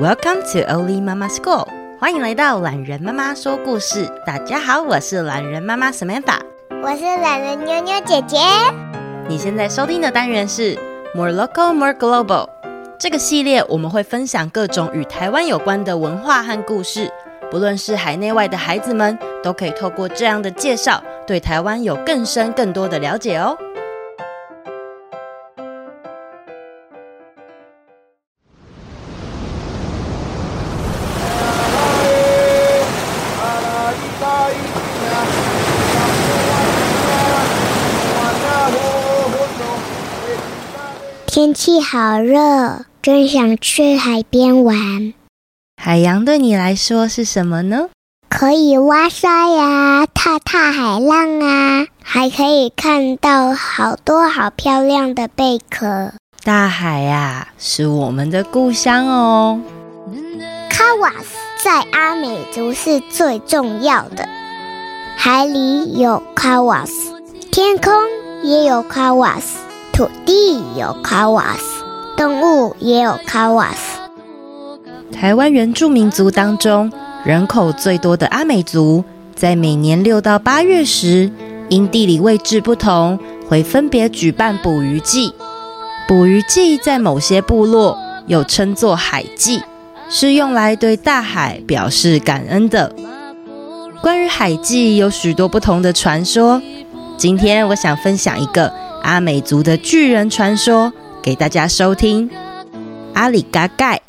Welcome to Oli Mama School，欢迎来到懒人妈妈说故事。大家好，我是懒人妈妈 Samantha，我是懒人妞妞姐姐。你现在收听的单元是 More Local, More Global。这个系列我们会分享各种与台湾有关的文化和故事，不论是海内外的孩子们，都可以透过这样的介绍，对台湾有更深更多的了解哦。天气好热，真想去海边玩。海洋对你来说是什么呢？可以挖沙呀，踏踏海浪啊，还可以看到好多好漂亮的贝壳。大海呀，是我们的故乡哦。卡瓦斯在阿美族是最重要的。海里有卡瓦斯，天空也有卡瓦斯。土地有卡瓦斯，动物也有卡瓦斯。台湾原住民族当中，人口最多的阿美族，在每年六到八月时，因地理位置不同，会分别举办捕鱼季。捕鱼季在某些部落又称作海祭，是用来对大海表示感恩的。关于海祭有许多不同的传说，今天我想分享一个。阿美族的巨人传说，给大家收听。阿里嘎盖。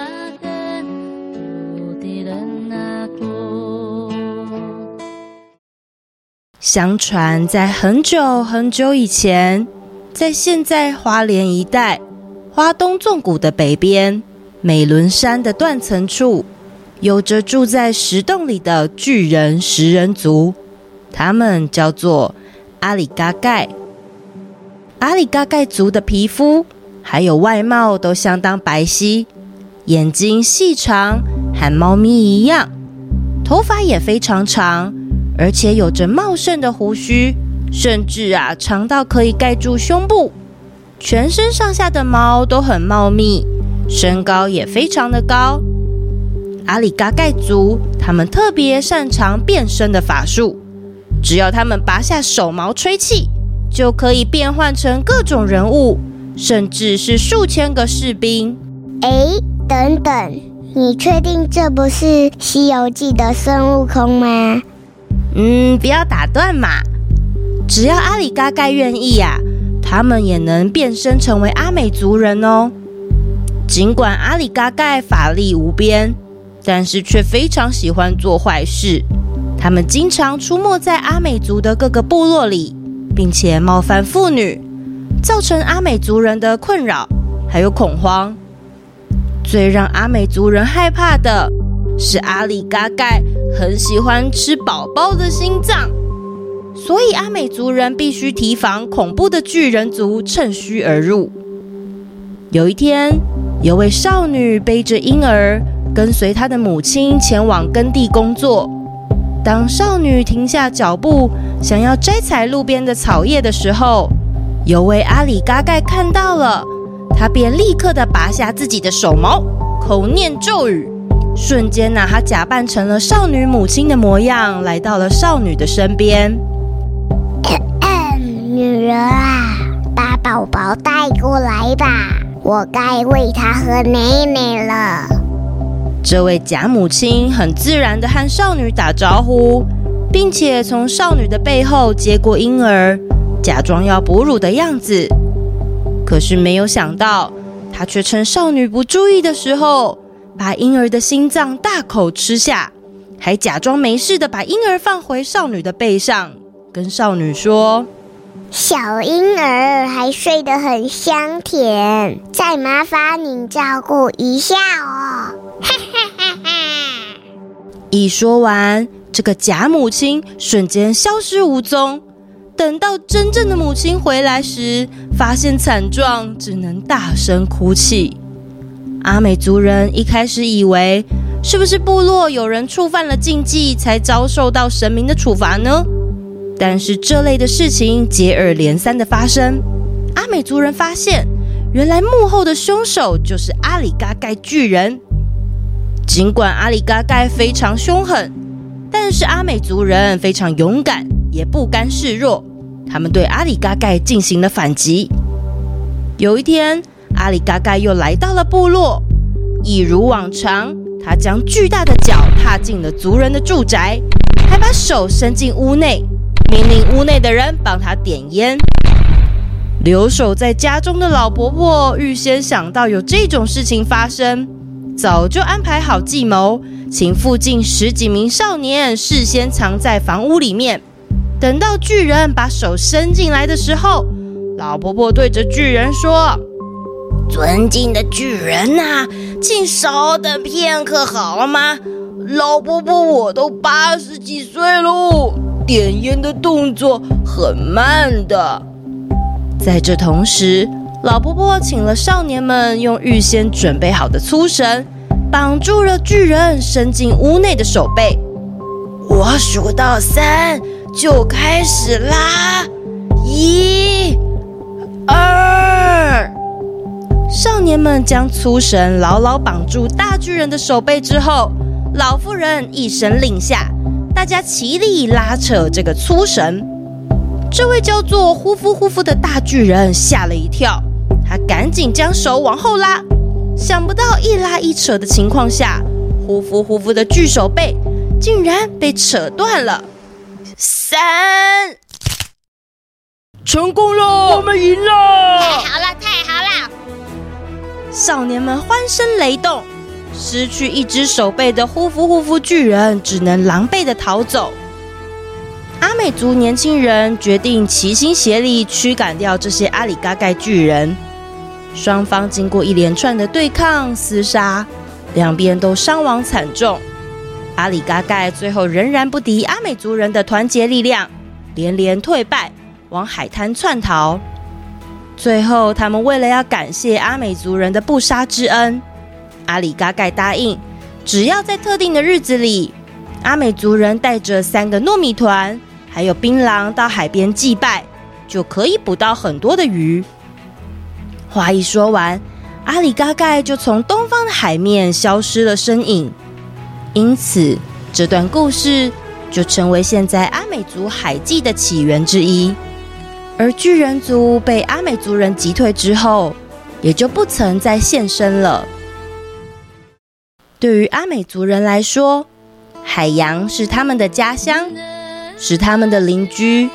相传，在很久很久以前，在现在花莲一带、花东纵谷的北边、美仑山的断层处，有着住在石洞里的巨人食人族，他们叫做阿里嘎盖。阿里嘎盖族的皮肤还有外貌都相当白皙，眼睛细长，和猫咪一样，头发也非常长，而且有着茂盛的胡须，甚至啊长到可以盖住胸部。全身上下的毛都很茂密，身高也非常的高。阿里嘎盖族他们特别擅长变身的法术，只要他们拔下手毛吹气。就可以变换成各种人物，甚至是数千个士兵。哎，等等，你确定这不是《西游记》的孙悟空吗？嗯，不要打断嘛。只要阿里嘎盖愿意呀、啊，他们也能变身成为阿美族人哦。尽管阿里嘎盖法力无边，但是却非常喜欢做坏事。他们经常出没在阿美族的各个部落里。并且冒犯妇女，造成阿美族人的困扰，还有恐慌。最让阿美族人害怕的是阿里嘎盖很喜欢吃宝宝的心脏，所以阿美族人必须提防恐怖的巨人族趁虚而入。有一天，有位少女背着婴儿，跟随她的母亲前往耕地工作。当少女停下脚步，想要摘采路边的草叶的时候，有位阿里嘎盖看到了，他便立刻的拔下自己的手毛，口念咒语，瞬间呢，他假扮成了少女母亲的模样，来到了少女的身边。女人啊，把宝宝带过来吧，我该喂他喝奶奶了。这位假母亲很自然的和少女打招呼，并且从少女的背后接过婴儿，假装要哺乳的样子。可是没有想到，她却趁少女不注意的时候，把婴儿的心脏大口吃下，还假装没事的把婴儿放回少女的背上，跟少女说：“小婴儿还睡得很香甜，再麻烦你照顾一下哦。”一说完，这个假母亲瞬间消失无踪。等到真正的母亲回来时，发现惨状，只能大声哭泣。阿美族人一开始以为，是不是部落有人触犯了禁忌，才遭受到神明的处罚呢？但是这类的事情接二连三的发生，阿美族人发现，原来幕后的凶手就是阿里嘎盖巨人。尽管阿里嘎盖非常凶狠，但是阿美族人非常勇敢，也不甘示弱。他们对阿里嘎盖进行了反击。有一天，阿里嘎盖又来到了部落，一如往常，他将巨大的脚踏进了族人的住宅，还把手伸进屋内，命令屋内的人帮他点烟。留守在家中的老婆婆预先想到有这种事情发生，早就安排好计谋，请附近十几名少年事先藏在房屋里面。等到巨人把手伸进来的时候，老婆婆对着巨人说：“尊敬的巨人呐，请稍等片刻好了吗？老婆婆，我都八十几岁喽，点烟的动作很慢的。”在这同时，老婆婆请了少年们用预先准备好的粗绳绑住了巨人伸进屋内的手背。我数到三就开始啦，一、二。少年们将粗绳牢牢绑住大巨人的手背之后，老妇人一声令下，大家齐力拉扯这个粗绳。这位叫做呼夫呼夫的大巨人吓了一跳，他赶紧将手往后拉，想不到一拉一扯的情况下，呼呼呼呼的巨手背竟然被扯断了。三，成功了，我们赢了！太好了，太好了！少年们欢声雷动，失去一只手背的呼呼呼夫巨人只能狼狈的逃走。阿美族年轻人决定齐心协力驱赶掉这些阿里嘎盖巨人。双方经过一连串的对抗厮杀，两边都伤亡惨重。阿里嘎盖最后仍然不敌阿美族人的团结力量，连连退败，往海滩窜逃。最后，他们为了要感谢阿美族人的不杀之恩，阿里嘎盖答应，只要在特定的日子里，阿美族人带着三个糯米团。还有槟榔到海边祭拜，就可以捕到很多的鱼。话一说完，阿里嘎盖就从东方的海面消失了身影。因此，这段故事就成为现在阿美族海祭的起源之一。而巨人族被阿美族人击退之后，也就不曾再现身了。对于阿美族人来说，海洋是他们的家乡。是他们的邻居，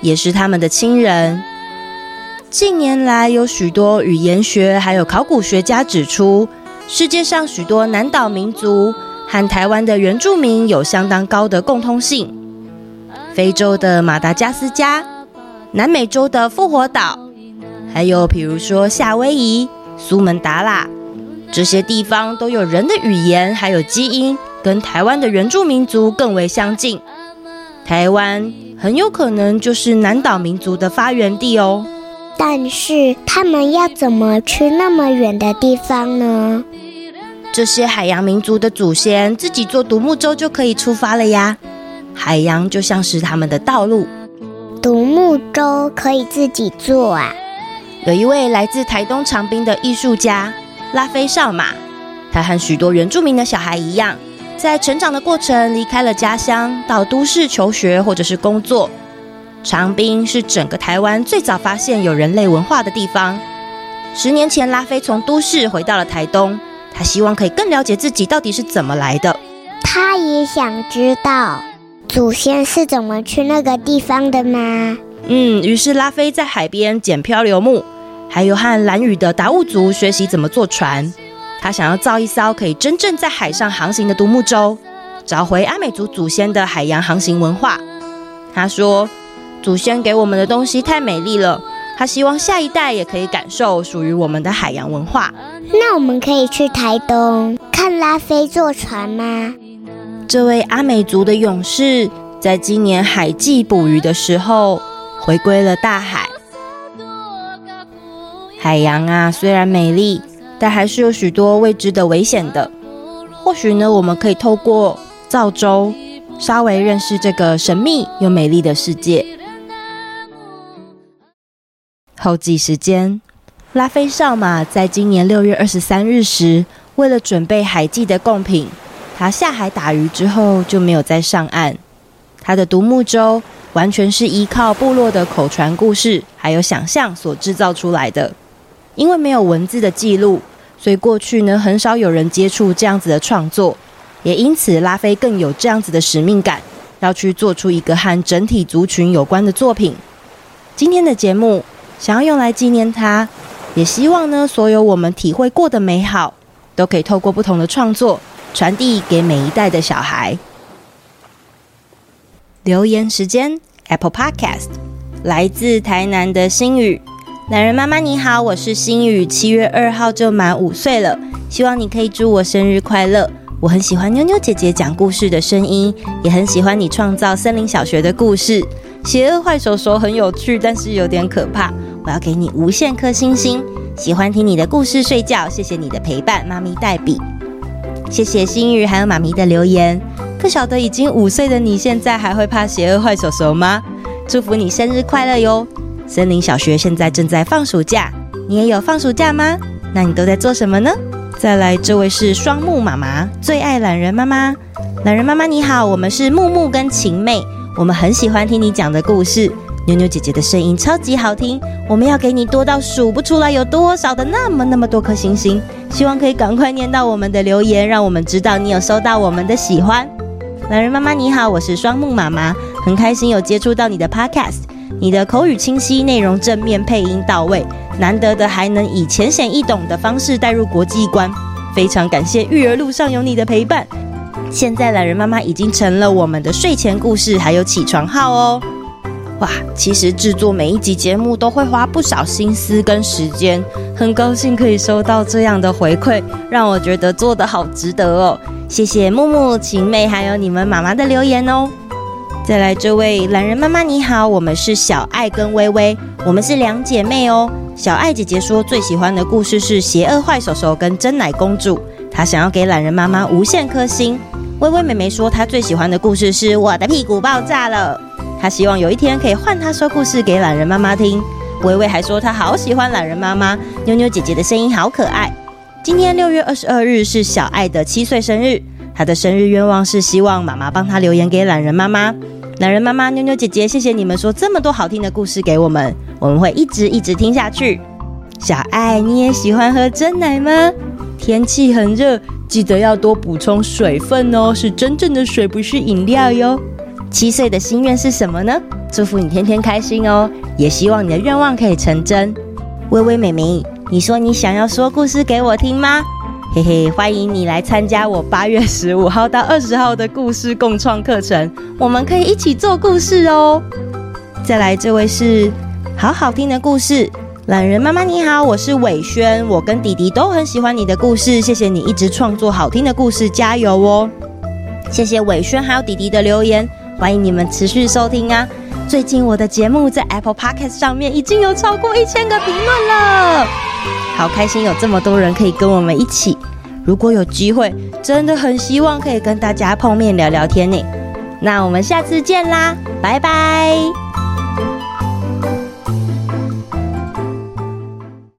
也是他们的亲人。近年来，有许多语言学还有考古学家指出，世界上许多南岛民族和台湾的原住民有相当高的共通性。非洲的马达加斯加，南美洲的复活岛，还有比如说夏威夷、苏门答腊，这些地方都有人的语言还有基因，跟台湾的原住民族更为相近。台湾很有可能就是南岛民族的发源地哦，但是他们要怎么去那么远的地方呢？这些海洋民族的祖先自己坐独木舟就可以出发了呀，海洋就像是他们的道路。独木舟可以自己坐啊？有一位来自台东长滨的艺术家拉菲少马，他和许多原住民的小孩一样。在成长的过程，离开了家乡，到都市求学或者是工作。长滨是整个台湾最早发现有人类文化的地方。十年前，拉菲从都市回到了台东，他希望可以更了解自己到底是怎么来的。他也想知道祖先是怎么去那个地方的吗？嗯，于是拉菲在海边捡漂流木，还有和蓝屿的达悟族学习怎么坐船。他想要造一艘可以真正在海上航行的独木舟，找回阿美族祖先的海洋航行文化。他说：“祖先给我们的东西太美丽了，他希望下一代也可以感受属于我们的海洋文化。”那我们可以去台东看拉菲坐船吗？这位阿美族的勇士在今年海祭捕鱼的时候回归了大海。海洋啊，虽然美丽。但还是有许多未知的危险的。或许呢，我们可以透过造舟，稍微认识这个神秘又美丽的世界。后继时间，拉菲少马在今年六月二十三日时为了准备海祭的贡品，他下海打鱼之后就没有再上岸。他的独木舟完全是依靠部落的口传故事还有想象所制造出来的。因为没有文字的记录，所以过去呢，很少有人接触这样子的创作，也因此拉菲更有这样子的使命感，要去做出一个和整体族群有关的作品。今天的节目想要用来纪念他，也希望呢，所有我们体会过的美好，都可以透过不同的创作传递给每一代的小孩。留言时间，Apple Podcast，来自台南的星宇。男人妈妈你好，我是星宇，七月二号就满五岁了，希望你可以祝我生日快乐。我很喜欢妞妞姐姐讲故事的声音，也很喜欢你创造森林小学的故事。邪恶坏手手很有趣，但是有点可怕。我要给你无限颗星星。喜欢听你的故事睡觉，谢谢你的陪伴，妈咪代笔。谢谢星宇还有妈咪的留言。不晓得已经五岁的你现在还会怕邪恶坏手手吗？祝福你生日快乐哟！森林小学现在正在放暑假，你也有放暑假吗？那你都在做什么呢？再来，这位是双木妈妈，最爱懒人妈妈。懒人妈妈你好，我们是木木跟晴妹，我们很喜欢听你讲的故事。妞妞姐姐的声音超级好听，我们要给你多到数不出来有多少的那么那么多颗星星。希望可以赶快念到我们的留言，让我们知道你有收到我们的喜欢。懒人妈妈你好，我是双木妈妈，很开心有接触到你的 Podcast。你的口语清晰，内容正面，配音到位，难得的还能以浅显易懂的方式带入国际观，非常感谢育儿路上有你的陪伴。现在懒人妈妈已经成了我们的睡前故事，还有起床号哦。哇，其实制作每一集节目都会花不少心思跟时间，很高兴可以收到这样的回馈，让我觉得做得好值得哦。谢谢木木、晴妹还有你们妈妈的留言哦。再来这位懒人妈妈你好，我们是小爱跟微微，我们是两姐妹哦。小爱姐姐说最喜欢的故事是《邪恶坏手手》跟《真奶公主》，她想要给懒人妈妈无限颗星。微微妹妹说她最喜欢的故事是《我的屁股爆炸了》，她希望有一天可以换她说故事给懒人妈妈听。微微还说她好喜欢懒人妈妈，妞妞姐姐的声音好可爱。今天六月二十二日是小爱的七岁生日。他的生日愿望是希望妈妈帮他留言给懒人妈妈。懒人妈妈、妞妞姐姐，谢谢你们说这么多好听的故事给我们，我们会一直一直听下去。小爱，你也喜欢喝真奶吗？天气很热，记得要多补充水分哦，是真正的水，不是饮料哟。七岁的心愿是什么呢？祝福你天天开心哦，也希望你的愿望可以成真。微微妹妹，你说你想要说故事给我听吗？嘿嘿，欢迎你来参加我八月十五号到二十号的故事共创课程，我们可以一起做故事哦。再来，这位是好好听的故事，懒人妈妈你好，我是伟轩，我跟弟弟都很喜欢你的故事，谢谢你一直创作好听的故事，加油哦！谢谢伟轩还有弟弟的留言，欢迎你们持续收听啊。最近我的节目在 Apple Podcast 上面已经有超过一千个评论了，好开心有这么多人可以跟我们一起。如果有机会，真的很希望可以跟大家碰面聊聊天呢。那我们下次见啦，拜拜。